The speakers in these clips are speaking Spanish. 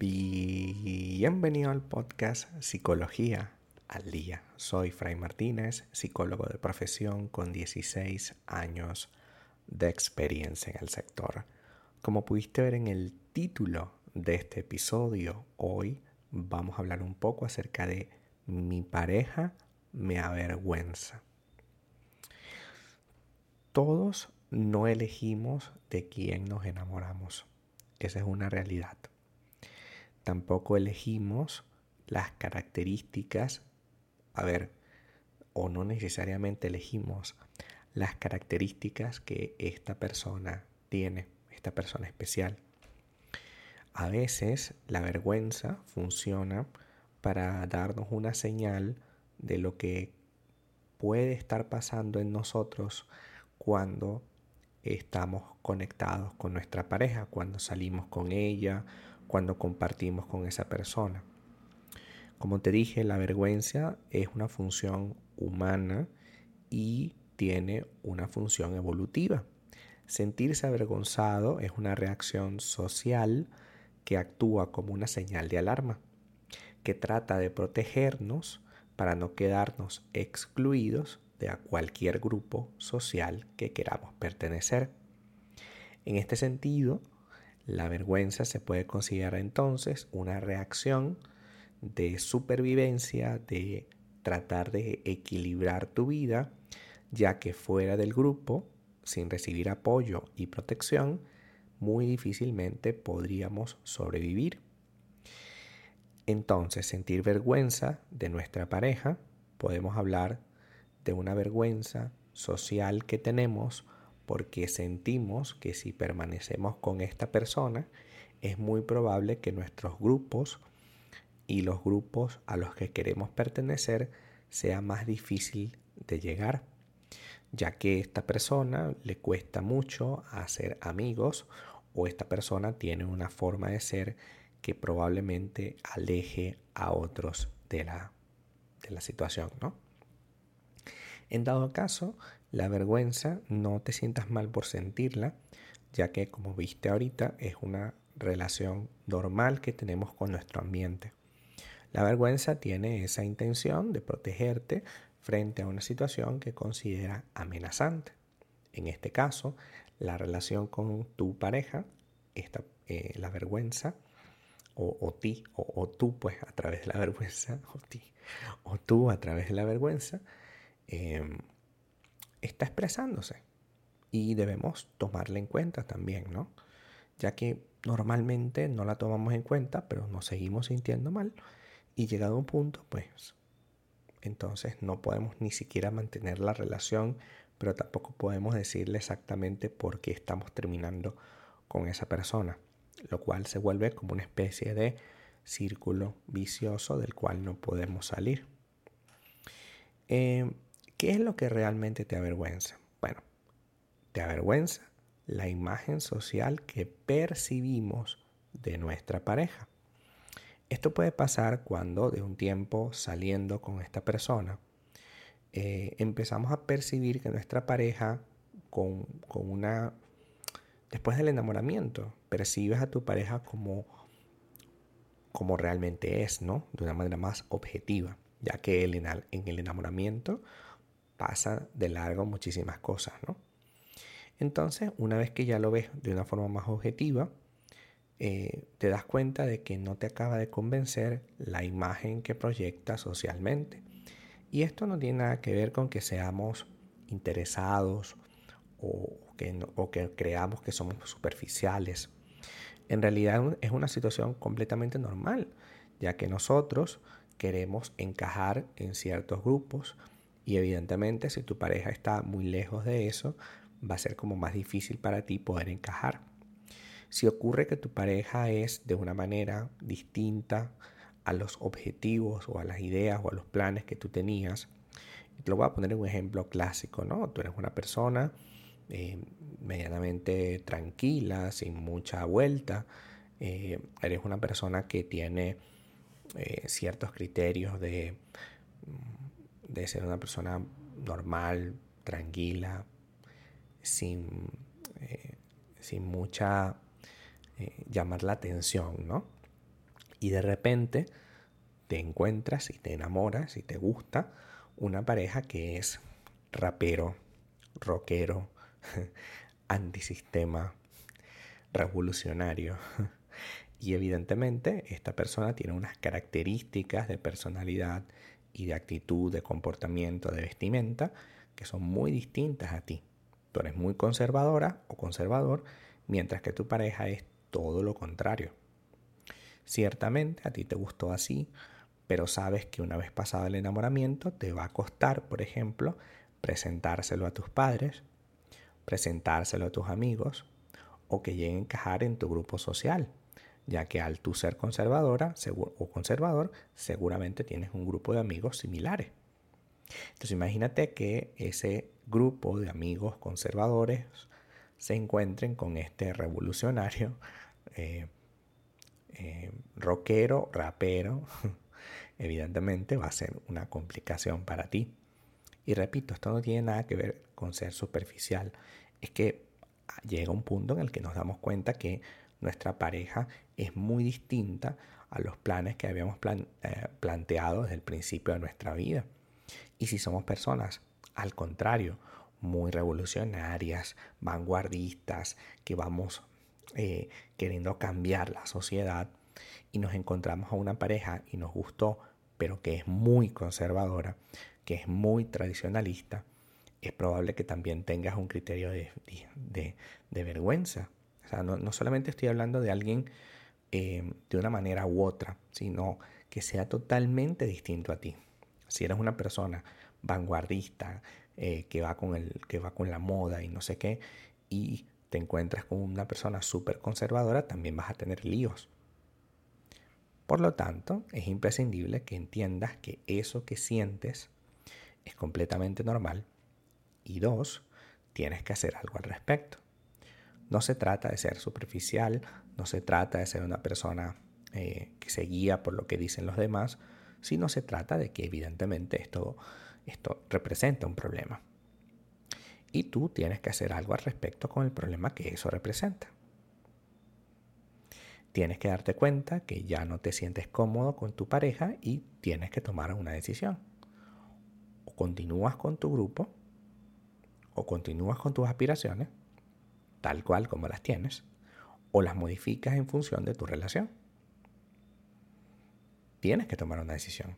Bienvenido al podcast Psicología al Día. Soy Fray Martínez, psicólogo de profesión con 16 años de experiencia en el sector. Como pudiste ver en el título de este episodio, hoy vamos a hablar un poco acerca de mi pareja me avergüenza. Todos no elegimos de quién nos enamoramos. Esa es una realidad. Tampoco elegimos las características, a ver, o no necesariamente elegimos las características que esta persona tiene, esta persona especial. A veces la vergüenza funciona para darnos una señal de lo que puede estar pasando en nosotros cuando estamos conectados con nuestra pareja, cuando salimos con ella, cuando compartimos con esa persona. Como te dije, la vergüenza es una función humana y tiene una función evolutiva. Sentirse avergonzado es una reacción social que actúa como una señal de alarma, que trata de protegernos para no quedarnos excluidos de cualquier grupo social que queramos pertenecer. En este sentido, la vergüenza se puede considerar entonces una reacción de supervivencia, de tratar de equilibrar tu vida, ya que fuera del grupo, sin recibir apoyo y protección, muy difícilmente podríamos sobrevivir. Entonces, sentir vergüenza de nuestra pareja, podemos hablar de una vergüenza social que tenemos porque sentimos que si permanecemos con esta persona, es muy probable que nuestros grupos y los grupos a los que queremos pertenecer sea más difícil de llegar, ya que esta persona le cuesta mucho hacer amigos o esta persona tiene una forma de ser que probablemente aleje a otros de la, de la situación, ¿no? En dado caso, la vergüenza no te sientas mal por sentirla, ya que como viste ahorita es una relación normal que tenemos con nuestro ambiente. La vergüenza tiene esa intención de protegerte frente a una situación que considera amenazante. En este caso, la relación con tu pareja, esta, eh, la vergüenza, o, ti, o, tú pues a través de la vergüenza, o ti, o tú a través de la vergüenza, em, está expresándose y debemos tomarla en cuenta también, ¿no? Ya que normalmente no la tomamos en cuenta, pero nos seguimos sintiendo mal y llegado a un punto, pues entonces no podemos ni siquiera mantener la relación, pero tampoco podemos decirle exactamente por qué estamos terminando con esa persona, lo cual se vuelve como una especie de círculo vicioso del cual no podemos salir. Eh, ¿Qué es lo que realmente te avergüenza? Bueno, te avergüenza la imagen social que percibimos de nuestra pareja. Esto puede pasar cuando de un tiempo saliendo con esta persona eh, empezamos a percibir que nuestra pareja con, una... Después del enamoramiento, percibes a tu pareja como, como realmente es, ¿no? De una manera más objetiva, ya que en el enamoramiento pasa de largo muchísimas cosas, ¿no? Entonces, una vez que ya lo ves de una forma más objetiva, eh, te das cuenta de que no te acaba de convencer la imagen que proyecta socialmente. Y esto no tiene nada que ver con que seamos interesados o que, o que creamos que somos superficiales. En realidad es una situación completamente normal, ya que nosotros queremos encajar en ciertos grupos y evidentemente si tu pareja está muy lejos de eso, va a ser como más difícil para ti poder encajar. Si ocurre que tu pareja es de una manera distinta a los objetivos o a las ideas o a los planes que tú tenías, te lo voy a poner en un ejemplo clásico, ¿no? Tú eres una persona eh, medianamente tranquila, sin mucha vuelta, eh, eres una persona que tiene eh, ciertos criterios de, de ser una persona normal, tranquila, sin, sin mucha eh, llamar la atención, ¿no? Y de repente te encuentras y te enamoras y te gusta una pareja que es rapero, rockero, antisistema, revolucionario. Y evidentemente esta persona tiene unas características de personalidad y de actitud, de comportamiento, de vestimenta que son muy distintas a ti. Tú eres muy conservadora o conservador, mientras que tu pareja es todo lo contrario. Ciertamente a ti te gustó así, pero sabes que una vez pasado el enamoramiento te va a costar, por ejemplo, presentárselo a tus padres, presentárselo a tus amigos o que llegue a encajar en tu grupo social, ya que al tú ser conservadora o conservador, seguramente tienes un grupo de amigos similares. Entonces imagínate que ese grupo de amigos conservadores se encuentren con este revolucionario, eh, eh, rockero, rapero, evidentemente va a ser una complicación para ti. Y repito, esto no tiene nada que ver con ser superficial. Es que llega un punto en el que nos damos cuenta que nuestra pareja es muy distinta a los planes que habíamos eh, planteado desde el principio de nuestra vida. Y si somos personas, al contrario, muy revolucionarias, vanguardistas, que vamos eh, queriendo cambiar la sociedad y nos encontramos a una pareja y nos gustó, pero que es muy conservadora, que es muy tradicionalista, es probable que también tengas un criterio de, vergüenza. O sea, no, solamente estoy hablando de alguien eh, de una manera u otra, sino que sea totalmente distinto a ti. Si eres una persona vanguardista, eh, que, va con el, que va con la moda y no sé qué, y te encuentras con una persona súper conservadora, también vas a tener líos. Por lo tanto, es imprescindible que entiendas que eso que sientes es completamente normal y dos, tienes que hacer algo al respecto. No se trata de ser superficial, no se trata de ser una persona eh, que se guía por lo que dicen los demás, sino se trata de que evidentemente esto, esto representa un problema. Y tú tienes que hacer algo al respecto con el problema que eso representa. Tienes que darte cuenta que ya no te sientes cómodo con tu pareja y tienes que tomar una decisión. O continúas con tu grupo o continúas con tus aspiraciones, tal cual como las tienes, o las modificas en función de tu relación. Tienes que tomar una decisión,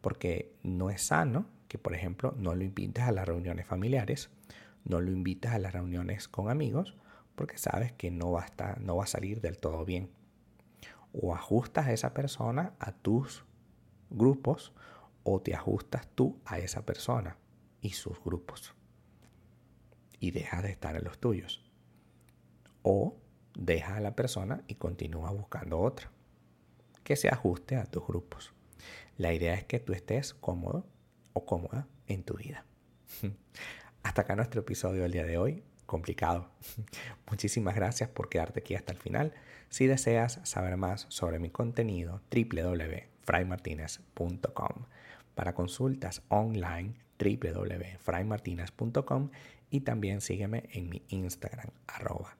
porque no es sano que, por ejemplo, no lo invites a las reuniones familiares, no lo invitas a las reuniones con amigos, porque sabes que no va a, no va a salir del todo bien. O ajustas a esa persona a tus grupos o te ajustas tú a esa persona y sus grupos y deja de estar en los tuyos. O deja a la persona y continúa buscando otra que se ajuste a tus grupos. La idea es que tú estés cómodo o cómoda en tu vida. Hasta acá nuestro episodio del día de hoy. Complicado. Muchísimas gracias por quedarte aquí hasta el final. Si deseas saber más sobre mi contenido, www.fraymartinez.com. Para consultas online, www.fraymartinez.com y también sígueme en mi Instagram, arroba